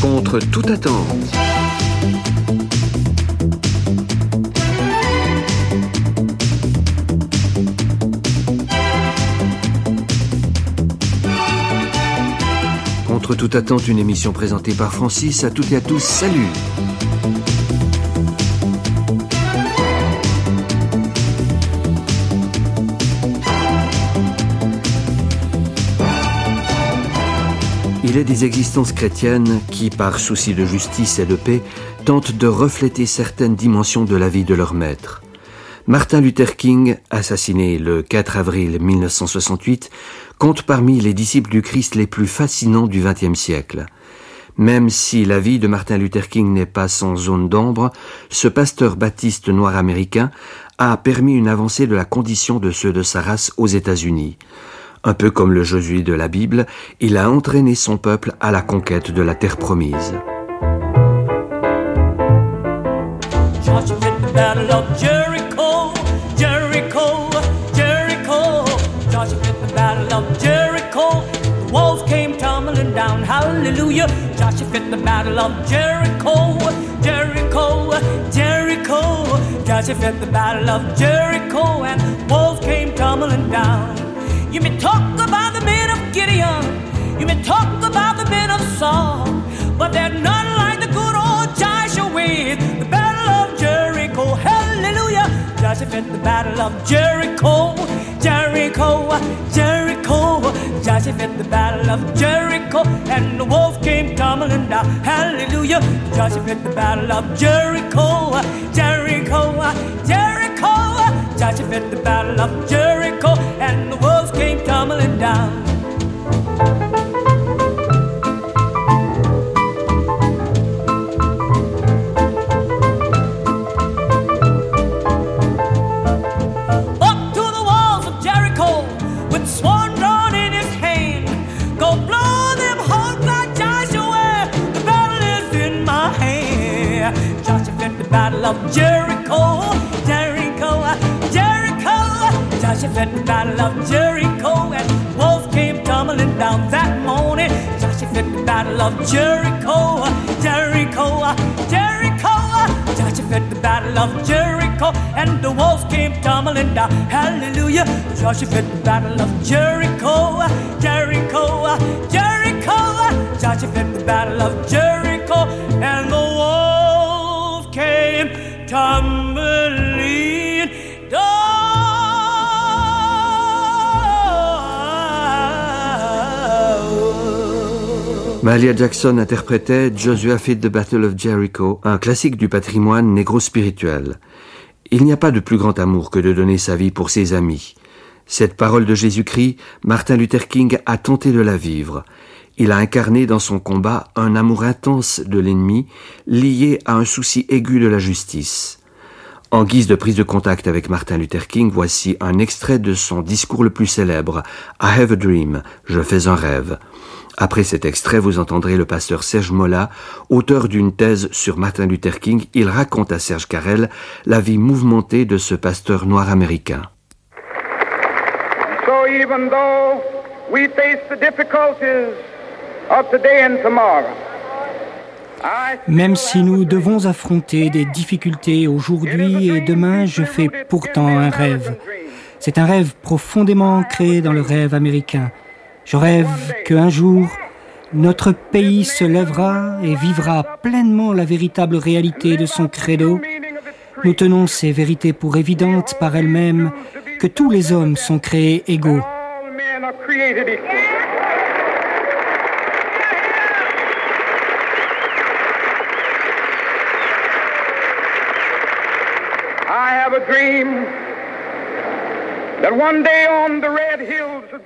Contre toute attente. Contre toute attente, une émission présentée par Francis. À toutes et à tous, salut Il est des existences chrétiennes qui, par souci de justice et de paix, tentent de refléter certaines dimensions de la vie de leur maître. Martin Luther King, assassiné le 4 avril 1968, compte parmi les disciples du Christ les plus fascinants du XXe siècle. Même si la vie de Martin Luther King n'est pas sans zone d'ombre, ce pasteur baptiste noir américain a permis une avancée de la condition de ceux de sa race aux États-Unis. Un peu comme le Josué de la Bible, il a entraîné son peuple à la conquête de la terre promise. Hallelujah, Joshua fit the battle of Jericho, Jericho, Jericho. Joshua fit the battle of Jericho, and walls came tumbling down. You may talk about the men of Gideon, you may talk about the men of Saul, but they're none like the good old Joshua with the battle of Jericho. Hallelujah! Joshua fit the battle of Jericho, Jericho, Jericho. Joshua fit the battle of Jericho, and the wolf came tumbling down. Hallelujah! Joshua fit the battle of Jericho, Jericho, Jericho. Joshua fit the battle of Jericho, and the wolves came tumbling down. Up to The battle of Jericho, and wolves came tumbling down that morning. Joshua the battle of Jericho, Jericho, Jericho. Joshua the battle of Jericho, and the wolves came tumbling down. Hallelujah. Joshua the battle of Jericho, Jericho, Jericho. Joshua the battle of Jericho, and the wolves came tumbling Mahalia Jackson interprétait Joshua Fit the Battle of Jericho, un classique du patrimoine négro-spirituel. Il n'y a pas de plus grand amour que de donner sa vie pour ses amis. Cette parole de Jésus-Christ, Martin Luther King a tenté de la vivre. Il a incarné dans son combat un amour intense de l'ennemi, lié à un souci aigu de la justice. En guise de prise de contact avec Martin Luther King, voici un extrait de son discours le plus célèbre, I have a dream, je fais un rêve. Après cet extrait, vous entendrez le pasteur Serge Mola, auteur d'une thèse sur Martin Luther King. Il raconte à Serge Carrel la vie mouvementée de ce pasteur noir américain. Même si nous devons affronter des difficultés aujourd'hui et demain, je fais pourtant un rêve. C'est un rêve profondément ancré dans le rêve américain. Je rêve qu'un jour, notre pays se lèvera et vivra pleinement la véritable réalité de son credo. Nous tenons ces vérités pour évidentes par elles-mêmes, que tous les hommes sont créés égaux. all men are created equal. I have a dream that one day on the red hills of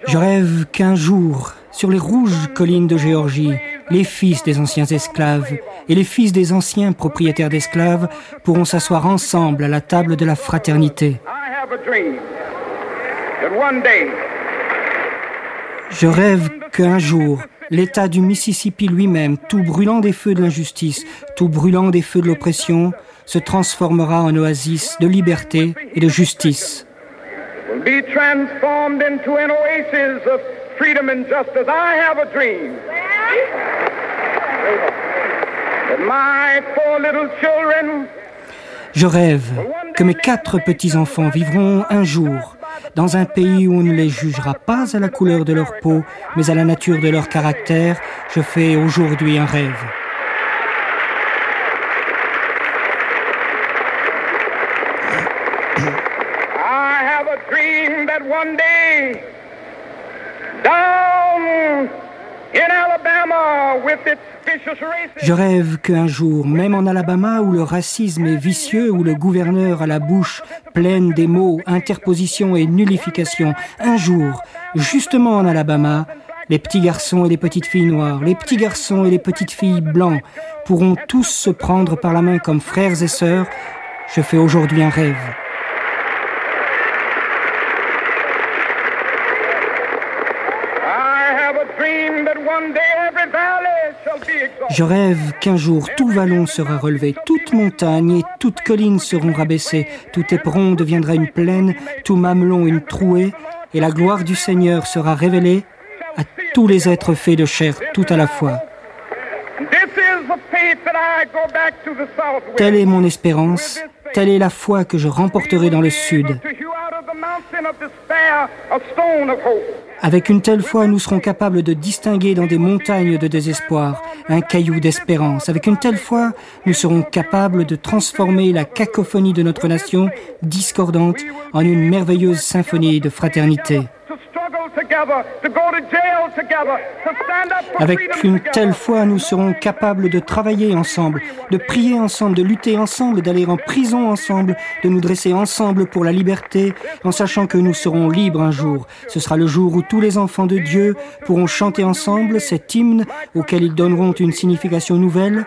Je rêve qu'un jour, sur les rouges collines de Géorgie, les fils des anciens esclaves et les fils des anciens propriétaires d'esclaves pourront s'asseoir ensemble à la table de la fraternité. Je rêve qu'un jour, l'État du Mississippi lui-même, tout brûlant des feux de l'injustice, tout brûlant des feux de l'oppression, se transformera en oasis de liberté et de justice. Je rêve que mes quatre petits-enfants vivront un jour dans un pays où on ne les jugera pas à la couleur de leur peau, mais à la nature de leur caractère. Je fais aujourd'hui un rêve. I have a dream that one day, in Alabama, with Je rêve qu'un jour, même en Alabama où le racisme est vicieux, où le gouverneur a la bouche pleine des mots interposition et nullification, un jour, justement en Alabama, les petits garçons et les petites filles noires, les petits garçons et les petites filles blancs pourront tous se prendre par la main comme frères et sœurs. Je fais aujourd'hui un rêve. I have a dream that one day every valley shall be exalted. Je rêve qu'un jour tout vallon sera relevé, toute montagne et toute colline seront rabaissées, tout éperon deviendra une plaine, tout mamelon une trouée, et la gloire du Seigneur sera révélée à tous les êtres faits de chair tout à la fois. Telle est mon espérance, telle est la foi que je remporterai dans le sud. Avec une telle foi, nous serons capables de distinguer dans des montagnes de désespoir un caillou d'espérance. Avec une telle foi, nous serons capables de transformer la cacophonie de notre nation discordante en une merveilleuse symphonie de fraternité. Avec une telle foi, nous serons capables de travailler ensemble, de prier ensemble, de lutter ensemble, d'aller en prison ensemble, de nous dresser ensemble pour la liberté, en sachant que nous serons libres un jour. Ce sera le jour où tous les enfants de Dieu pourront chanter ensemble cet hymne auquel ils donneront une signification nouvelle.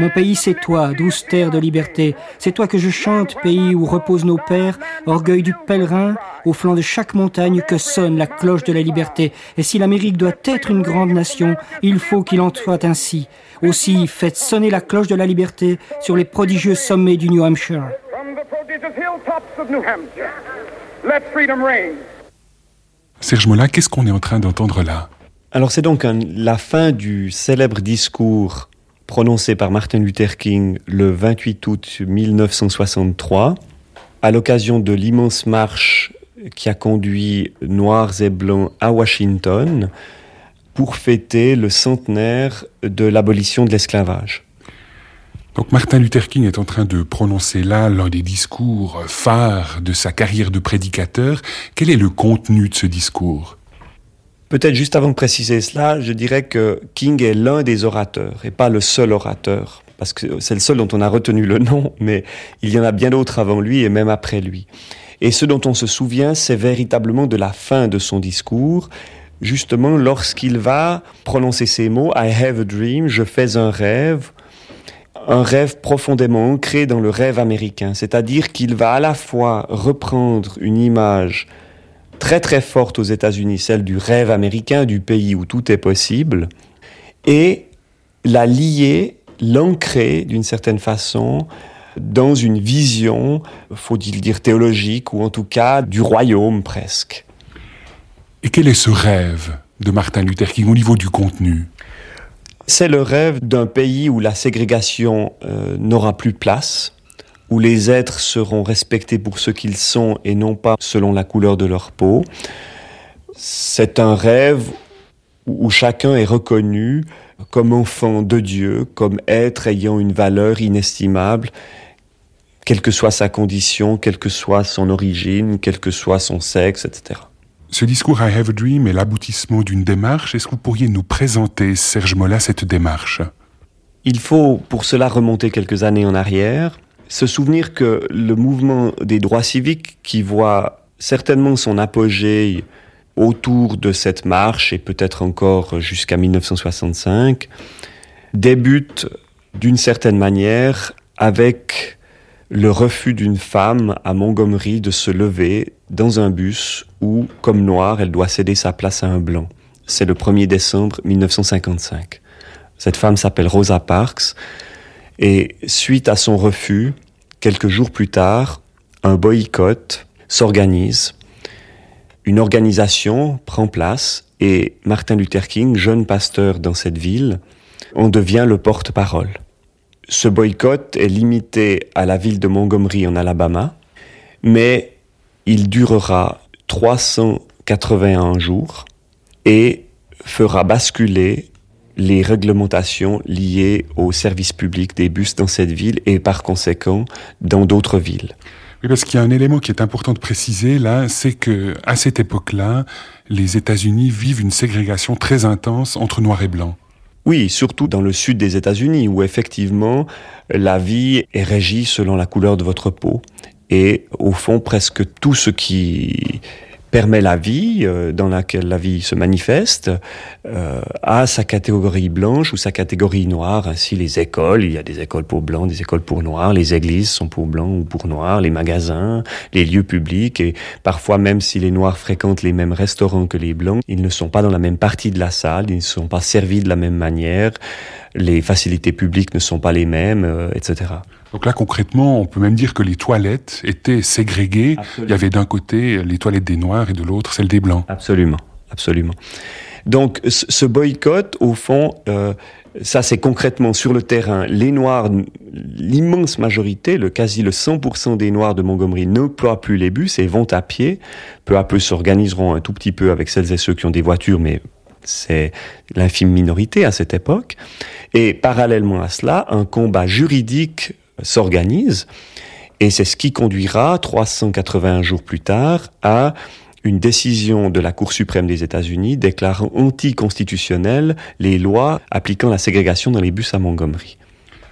Mon pays, c'est toi, douce terre de liberté. C'est toi que je chante, pays où reposent nos pères, orgueil du pèlerin, au flanc de chaque montagne que sonne la cloche de la liberté. Et si l'Amérique doit être une grande nation, il faut qu'il en soit ainsi. Aussi, faites sonner la cloche de la liberté sur les prodigieux sommets du New Hampshire. Serge Mola, qu'est-ce qu'on est en train d'entendre là? Alors c'est donc un- la fin du célèbre discours prononcé par Martin Luther King le 28 août 1963, à l'occasion de l'immense marche qui a conduit Noirs et Blancs à Washington pour fêter le centenaire de l'abolition de l'esclavage. Donc Martin Luther King est en train de prononcer là l'un des discours phares de sa carrière de prédicateur. Quel est le contenu de ce discours? Peut-être juste avant de préciser cela, je dirais que King est l'un des orateurs et pas le seul orateur, parce que c'est le seul dont on a retenu le nom, mais il y en a bien d'autres avant lui et même après lui. Et ce dont on se souvient, c'est véritablement de la fin de son discours, justement lorsqu'il va prononcer ces mots, I have a dream, je fais un rêve, un rêve profondément ancré dans le rêve américain, c'est-à-dire qu'il va à la fois reprendre une image très très forte aux États-Unis, celle du rêve américain, du pays où tout est possible, et la lier, l'ancrer d'une certaine façon dans une vision, faut-il dire théologique, ou en tout cas du royaume presque. Et quel est ce rêve de Martin Luther King au niveau du contenu? C'est le rêve d'un pays où la ségrégation euh, n'aura plus place, où les êtres seront respectés pour ce qu'ils sont et non pas selon la couleur de leur peau. C'est un rêve où chacun est reconnu comme enfant de Dieu, comme être ayant une valeur inestimable, quelle que soit sa condition, quelle que soit son origine, quel que soit son sexe, etc. Ce discours I Have a Dream est l'aboutissement d'une démarche. Est-ce que vous pourriez nous présenter, Serge Mola, cette démarche? Il faut pour cela remonter quelques années en arrière, se souvenir que le mouvement des droits civiques, qui voit certainement son apogée autour de cette marche et peut-être encore jusqu'à 1965, débute d'une certaine manière avec le refus d'une femme à Montgomery de se lever dans un bus où, comme noire, elle doit céder sa place à un blanc. c'est le 1er décembre 1955. Cette femme s'appelle Rosa Parks et suite à son refus, quelques jours plus tard, un boycott s'organise. Une organisation prend place et Martin Luther King, jeune pasteur dans cette ville, en devient le porte-parole. Ce boycott est limité à la ville de Montgomery en Alabama, mais il durera 381 jours et fera basculer les réglementations liées au service public des bus dans cette ville et par conséquent dans d'autres villes. Oui, parce qu'il y a un élément qui est important de préciser là, c'est que à cette époque-là, les États-Unis vivent une ségrégation très intense entre noir et blanc. Oui, surtout dans le sud des États-Unis, où effectivement la vie est régie selon la couleur de votre peau. Et au fond, presque tout ce qui permet la vie, euh, dans laquelle la vie se manifeste, euh, à sa catégorie blanche ou sa catégorie noire. Ainsi, les écoles, il y a des écoles pour blancs, des écoles pour noirs, les églises sont pour blancs ou pour noirs, les magasins, les lieux publics, et parfois même si les noirs fréquentent les mêmes restaurants que les blancs, ils ne sont pas dans la même partie de la salle, ils ne sont pas servis de la même manière, les facilités publiques ne sont pas les mêmes, euh, etc. Donc là, concrètement, on peut même dire que les toilettes étaient ségrégées. Il y avait d'un côté les toilettes des Noirs et de l'autre celles des Blancs. Absolument, absolument. Donc ce boycott, au fond, euh, ça c'est concrètement sur le terrain. Les Noirs, l'immense majorité, le quasi le 100% des Noirs de Montgomery n'emploient plus les bus et vont à pied. Peu à peu s'organiseront un tout petit peu avec celles et ceux qui ont des voitures, mais c'est l'infime minorité à cette époque. Et parallèlement à cela, un combat juridique s'organise. Et c'est ce qui conduira, 381 jours plus tard, à une décision de la Cour suprême des États-Unis déclarant anticonstitutionnelles les lois appliquant la ségrégation dans les bus à Montgomery.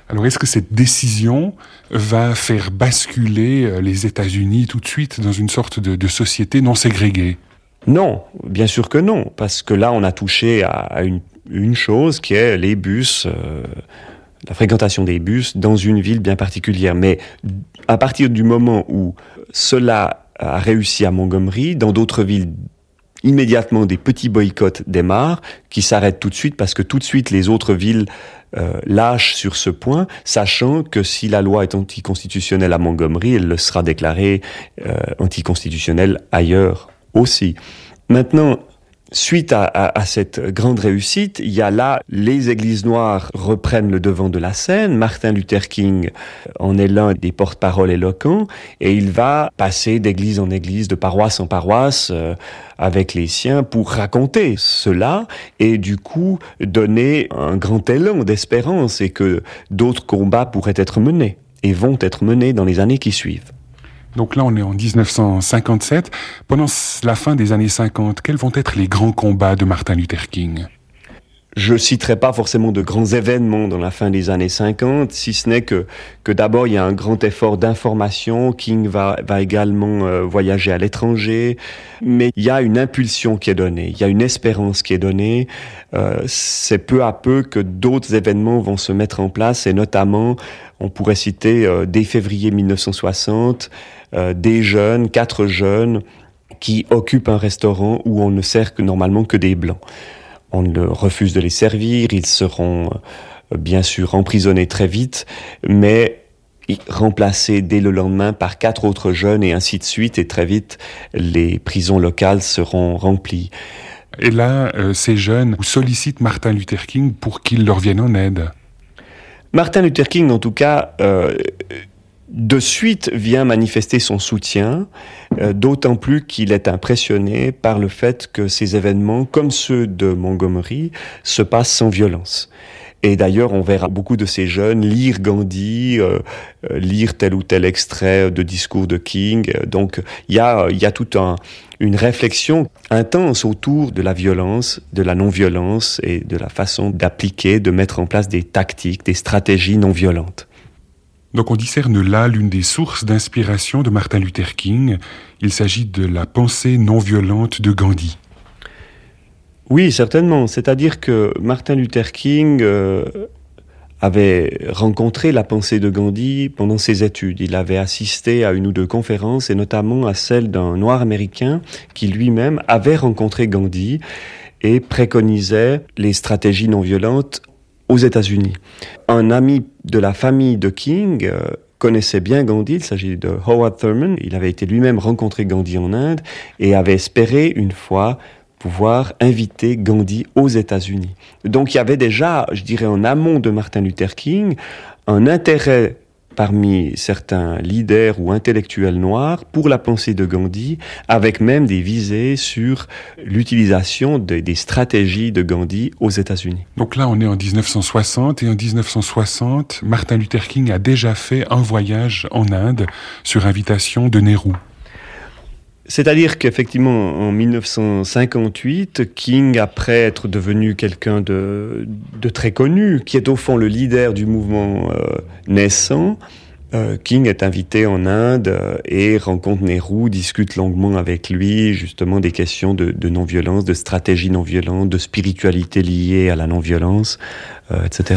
Alors est-ce que cette décision va faire basculer euh, les États-Unis tout de suite dans une sorte de, société non ségrégée? Non, bien sûr que non, parce que là on a touché à, une, chose qui est les bus. Euh, la fréquentation des bus dans une ville bien particulière. Mais à partir du moment où cela a réussi à Montgomery, dans d'autres villes, immédiatement des petits boycotts démarrent, qui s'arrêtent tout de suite parce que tout de suite les autres villes euh, lâchent sur ce point, sachant que si la loi est anticonstitutionnelle à Montgomery, elle le sera déclarée euh, anticonstitutionnelle ailleurs aussi. Maintenant, Suite à, cette grande réussite, il y a là les églises noires reprennent le devant de la scène. Martin Luther King en est l'un des porte-parole éloquents et il va passer d'église en église, de paroisse en paroisse euh, avec les siens pour raconter cela et du coup donner un grand élan d'espérance et que d'autres combats pourraient être menés et vont être menés dans les années qui suivent. Donc là, on est en 1957. Pendant la fin des années 50, quels vont être les grands combats de Martin Luther King? Je citerai pas forcément de grands événements dans la fin des années 50, si ce n'est que, que d'abord il y a un grand effort d'information. King va, va également euh, voyager à l'étranger, mais il y a une impulsion qui est donnée, il y a une espérance qui est donnée. Euh, c'est peu à peu que d'autres événements vont se mettre en place, et notamment, on pourrait citer euh, dès février 1960, euh, des jeunes, quatre jeunes, qui occupent un restaurant où on ne sert que normalement que des blancs. On refuse de les servir, ils seront euh, bien sûr emprisonnés très vite, mais remplacés dès le lendemain par quatre autres jeunes et ainsi de suite, et très vite les prisons locales seront remplies. Et là, euh, ces jeunes sollicitent Martin Luther King pour qu'il leur vienne en aide. Martin Luther King, en tout cas, de suite vient manifester son soutien, euh, d'autant plus qu'il est impressionné par le fait que ces événements, comme ceux de Montgomery, se passent sans violence. Et d'ailleurs, on verra beaucoup de ces jeunes lire Gandhi, euh, euh, lire tel ou tel extrait de discours de King. Donc, il y a, y a toute un, une réflexion intense autour de la violence, de la non-violence et de la façon d'appliquer, de mettre en place des tactiques, des stratégies non violentes. Donc on discerne là l'une des sources d'inspiration de Martin Luther King. Il s'agit de la pensée non violente de Gandhi. Oui, certainement. C'est-à-dire que Martin Luther King euh, avait rencontré la pensée de Gandhi pendant ses études. Il avait assisté à une ou deux conférences, et notamment à celle d'un noir américain qui lui-même avait rencontré Gandhi et préconisait les stratégies non violentes aux États-Unis. Un ami de la famille de King euh, connaissait bien Gandhi, il s'agit de Howard Thurman, il avait été lui-même rencontré Gandhi en Inde et avait espéré une fois pouvoir inviter Gandhi aux États-Unis. Donc il y avait déjà, je dirais en amont de Martin Luther King, un intérêt parmi certains leaders ou intellectuels noirs pour la pensée de Gandhi, avec même des visées sur l'utilisation des stratégies de Gandhi aux États-Unis. Donc là, on est en 1960 et en 1960, Martin Luther King a déjà fait un voyage en Inde sur invitation de Nehru. C'est-à-dire qu'effectivement, en 1958, King, après être devenu quelqu'un de, très connu, qui est au fond le leader du mouvement euh, naissant, euh, King est invité en Inde euh, et rencontre Nehru, discute longuement avec lui justement des questions de, non-violence, de stratégie non-violente, de spiritualité liée à la non-violence, etc.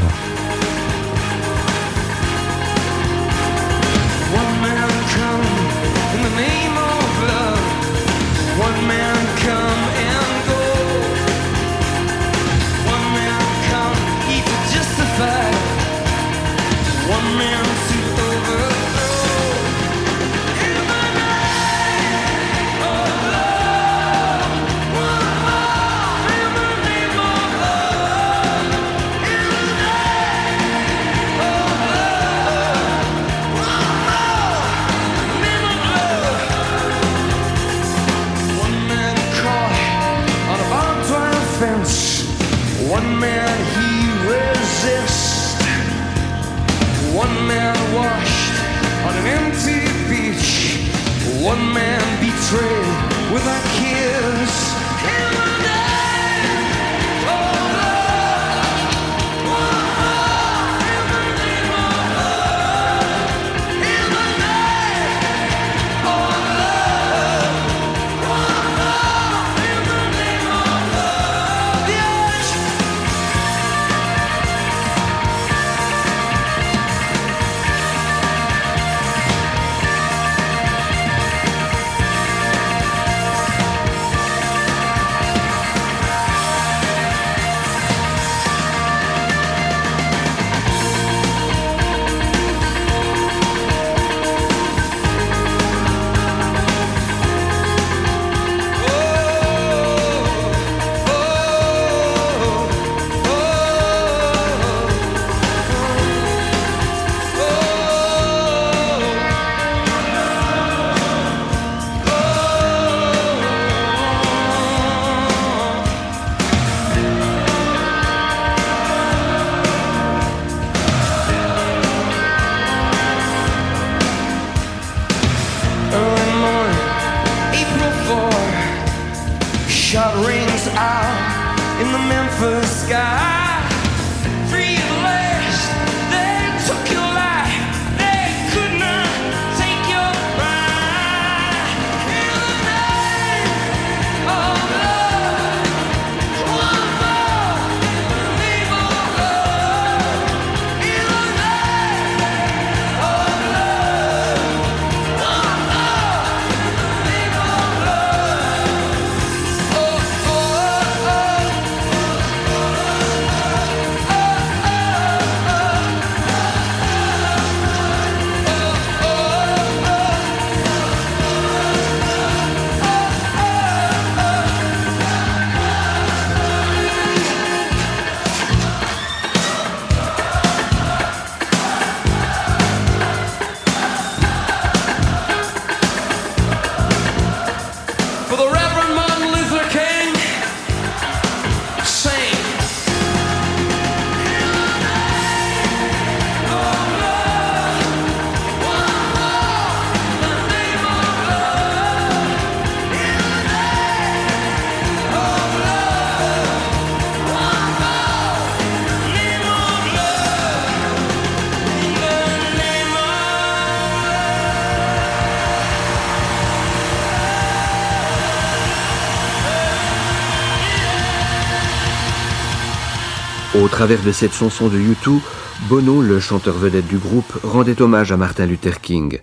travers de cette chanson de U2, Bono, le chanteur vedette du groupe, rendait hommage à Martin Luther King.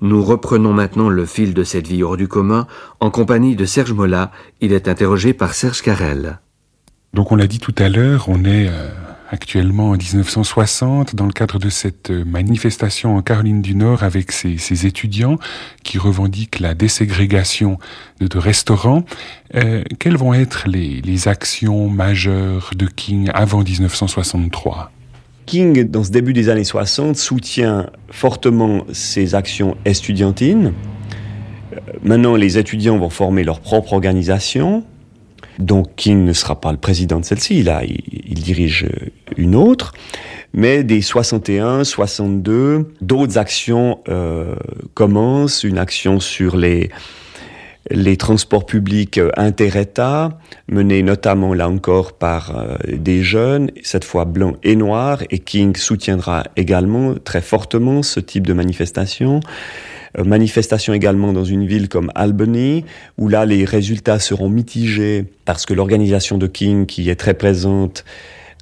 Nous reprenons maintenant le fil de cette vie hors du commun en compagnie de Serge Mola. Il est interrogé par Serge Carrel. Donc on l'a dit tout à l'heure, on est euh, actuellement en 1960 dans le cadre de cette euh, manifestation en Caroline du Nord avec ces, étudiants qui revendiquent la déségrégation de, restaurants. Euh, quelles vont être les, actions majeures de King avant 1963 King, dans ce début des années 60, soutient fortement ses actions estudiantines. Maintenant, les étudiants vont former leur propre organisation. Donc King ne sera pas le président de celle-ci, là, il, dirige une autre. Mais des 61, 62, d'autres actions euh, commencent. Une action sur les, les transports publics inter-États, menés notamment là encore par euh, des jeunes, cette fois blancs et noirs, et King soutiendra également très fortement ce type de manifestation. Euh, manifestation également dans une ville comme Albany, où là les résultats seront mitigés parce que l'organisation de King, qui est très présente,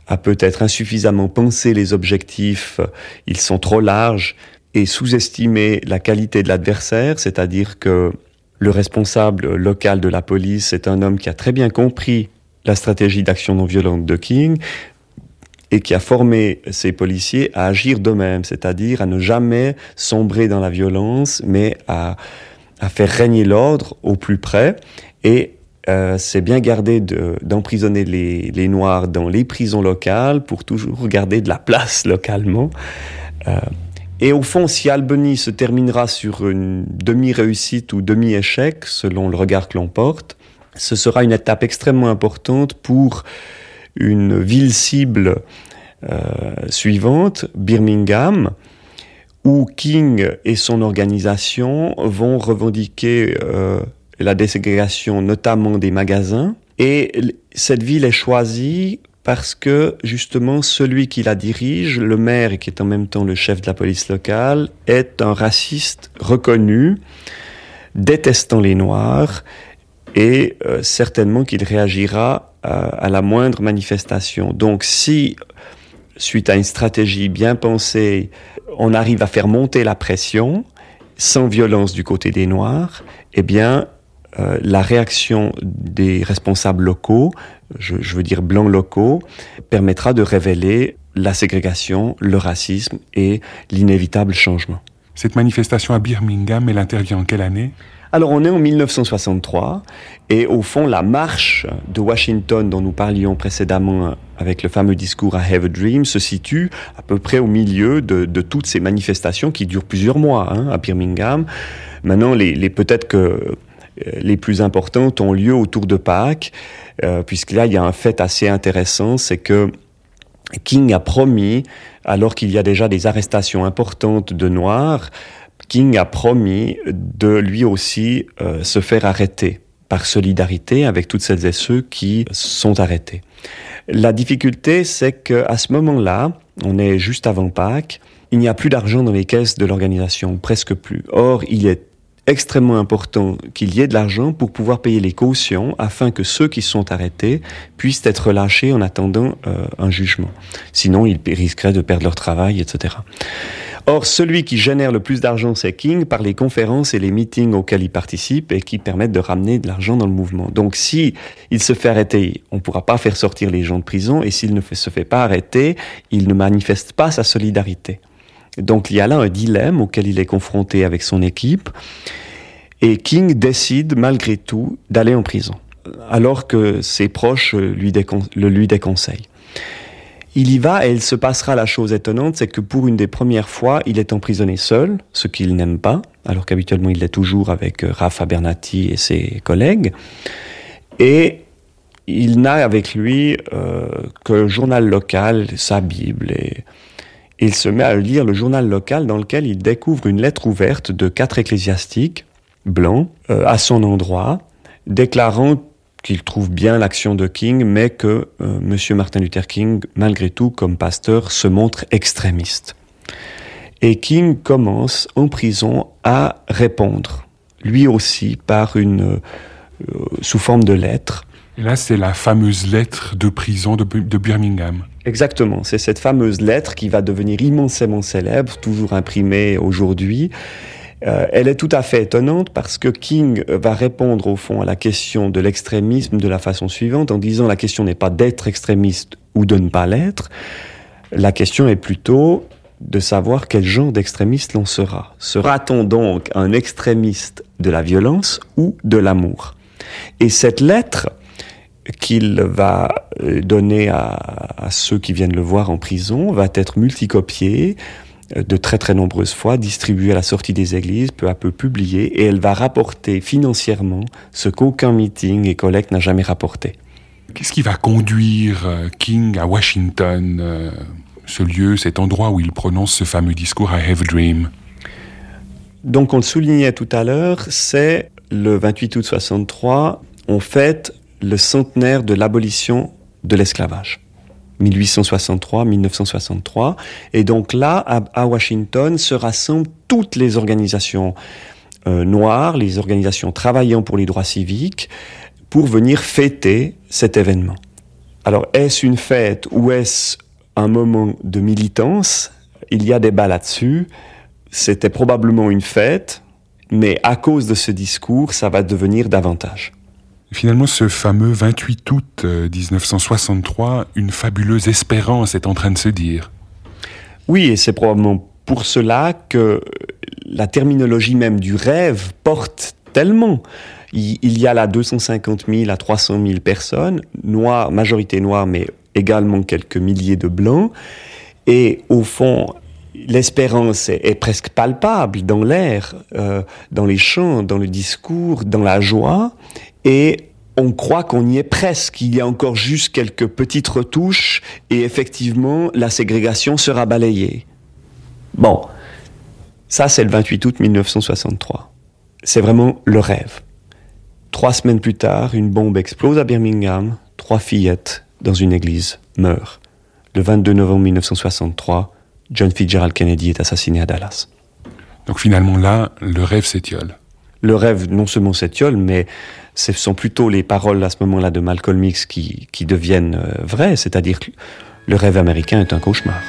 a peut-être insuffisamment pensé les objectifs, ils sont trop larges, et sous-estimé la qualité de l'adversaire, c'est-à-dire que le responsable local de la police est un homme qui a très bien compris la stratégie d'action non violente de King, et qui a formé ses policiers à agir d'eux-mêmes, c'est-à-dire à ne jamais sombrer dans la violence, mais à, à faire régner l'ordre au plus près. Et euh, c'est bien garder d'emprisonner les, les, Noirs dans les prisons locales pour toujours garder de la place localement. Euh, et au fond, si Albany se terminera sur une demi-réussite ou demi-échec, selon le regard que l'on porte, ce sera une étape extrêmement importante pour une ville cible euh, suivante, Birmingham, où King et son organisation vont revendiquer euh, la déségrégation notamment des magasins. Et cette ville est choisie parce que justement celui qui la dirige, le maire qui est en même temps le chef de la police locale, est un raciste reconnu, détestant les Noirs, et euh, certainement qu'il réagira à la moindre manifestation. Donc si, suite à une stratégie bien pensée, on arrive à faire monter la pression, sans violence du côté des Noirs, eh bien, euh, la réaction des responsables locaux, je, veux dire blancs locaux, permettra de révéler la ségrégation, le racisme et l'inévitable changement. Cette manifestation à Birmingham, elle intervient en quelle année? Alors on est en 1963 et au fond la marche de Washington dont nous parlions précédemment avec le fameux discours à Have a Dream se situe à peu près au milieu de, toutes ces manifestations qui durent plusieurs mois hein, à Birmingham. Maintenant, les, peut-être que euh, les plus importantes ont lieu autour de Pâques, euh, puisque là il y a un fait assez intéressant, c'est que King a promis, alors qu'il y a déjà des arrestations importantes de Noirs, King a promis de lui aussi euh, se faire arrêter par solidarité avec toutes celles et ceux qui sont arrêtés. La difficulté, c'est qu'à ce moment-là, on est juste avant Pâques, il n'y a plus d'argent dans les caisses de l'organisation, presque plus. Or, il est extrêmement important qu'il y ait de l'argent pour pouvoir payer les cautions afin que ceux qui sont arrêtés puissent être relâchés en attendant euh, un jugement. Sinon, ils risqueraient de perdre leur travail, etc. Or, celui qui génère le plus d'argent, c'est King par les conférences et les meetings auxquels il participe et qui permettent de ramener de l'argent dans le mouvement. Donc, si il se fait arrêter, on ne pourra pas faire sortir les gens de prison et s'il ne se fait pas arrêter, il ne manifeste pas sa solidarité. Donc, il y a là un dilemme auquel il est confronté avec son équipe et King décide malgré tout d'aller en prison alors que ses proches le lui déconseillent. Il y va et il se passera la chose étonnante, c'est que pour une des premières fois, il est emprisonné seul, ce qu'il n'aime pas, alors qu'habituellement il l'est toujours avec euh, Rafa Bernati et ses collègues. Et il n'a avec lui euh, que le journal local, sa Bible, et il se met à lire le journal local dans lequel il découvre une lettre ouverte de quatre ecclésiastiques blancs euh, à son endroit, déclarant qu'il trouve bien l'action de King, mais que euh, M. Martin Luther King, malgré tout, comme pasteur, se montre extrémiste. Et King commence en prison à répondre, lui aussi, par une, euh, sous forme de lettre. Et là, c'est la fameuse lettre de prison de, de Birmingham. Exactement, c'est cette fameuse lettre qui va devenir immensément célèbre, toujours imprimée aujourd'hui, Euh, elle est tout à fait étonnante parce que King va répondre au fond à la question de l'extrémisme de la façon suivante en disant la question n'est pas d'être extrémiste ou de ne pas l'être, la question est plutôt de savoir quel genre d'extrémiste l'on sera. Sera-t-on donc un extrémiste de la violence ou de l'amour? Et cette lettre qu'il va euh, donner à, ceux qui viennent le voir en prison va être multicopiée de très très nombreuses fois, distribuée à la sortie des églises, peu à peu publiée, et elle va rapporter financièrement ce qu'aucun meeting et collecte n'a jamais rapporté. Qu'est-ce qui va conduire euh, King à Washington ce lieu, cet endroit où il prononce ce fameux discours I Have a Dream? Donc on le soulignait tout à l'heure, c'est le 28 août 63, on fête le centenaire de l'abolition de l'esclavage. 1863-1963. Et donc là, à, Washington, se rassemblent toutes les organisations euh, noires, les organisations travaillant pour les droits civiques, pour venir fêter cet événement. Alors, est-ce une fête ou est-ce un moment de militance? Il y a débat là-dessus. C'était probablement une fête, mais à cause de ce discours, ça va devenir davantage. Finalement, ce fameux 28 août 1963, euh, une fabuleuse espérance est en train de se dire. Oui, et c'est probablement pour cela que la terminologie même du rêve porte tellement. Il y a là 250 000 à 300 000 personnes, majorité noire, mais également quelques milliers de blancs. Et au fond, l'espérance est, presque palpable dans l'air, euh, dans les chants, dans le discours, dans la joie. Et on croit qu'on y est presque. Il y a encore juste quelques petites retouches et effectivement, la ségrégation sera balayée. Bon, ça c'est le 28 août 1963. C'est vraiment le rêve. Trois semaines plus tard, une bombe explose à Birmingham, trois fillettes dans une église, meurt. Le 22 novembre 1963, John Fitzgerald Kennedy est assassiné à Dallas. Donc finalement là, le rêve s'étiole. Le rêve non seulement s'étiole, mais ce sont plutôt les paroles à ce moment-là de Malcolm X qui, qui deviennent euh, vraies, c'est-à-dire que le rêve américain est un cauchemar.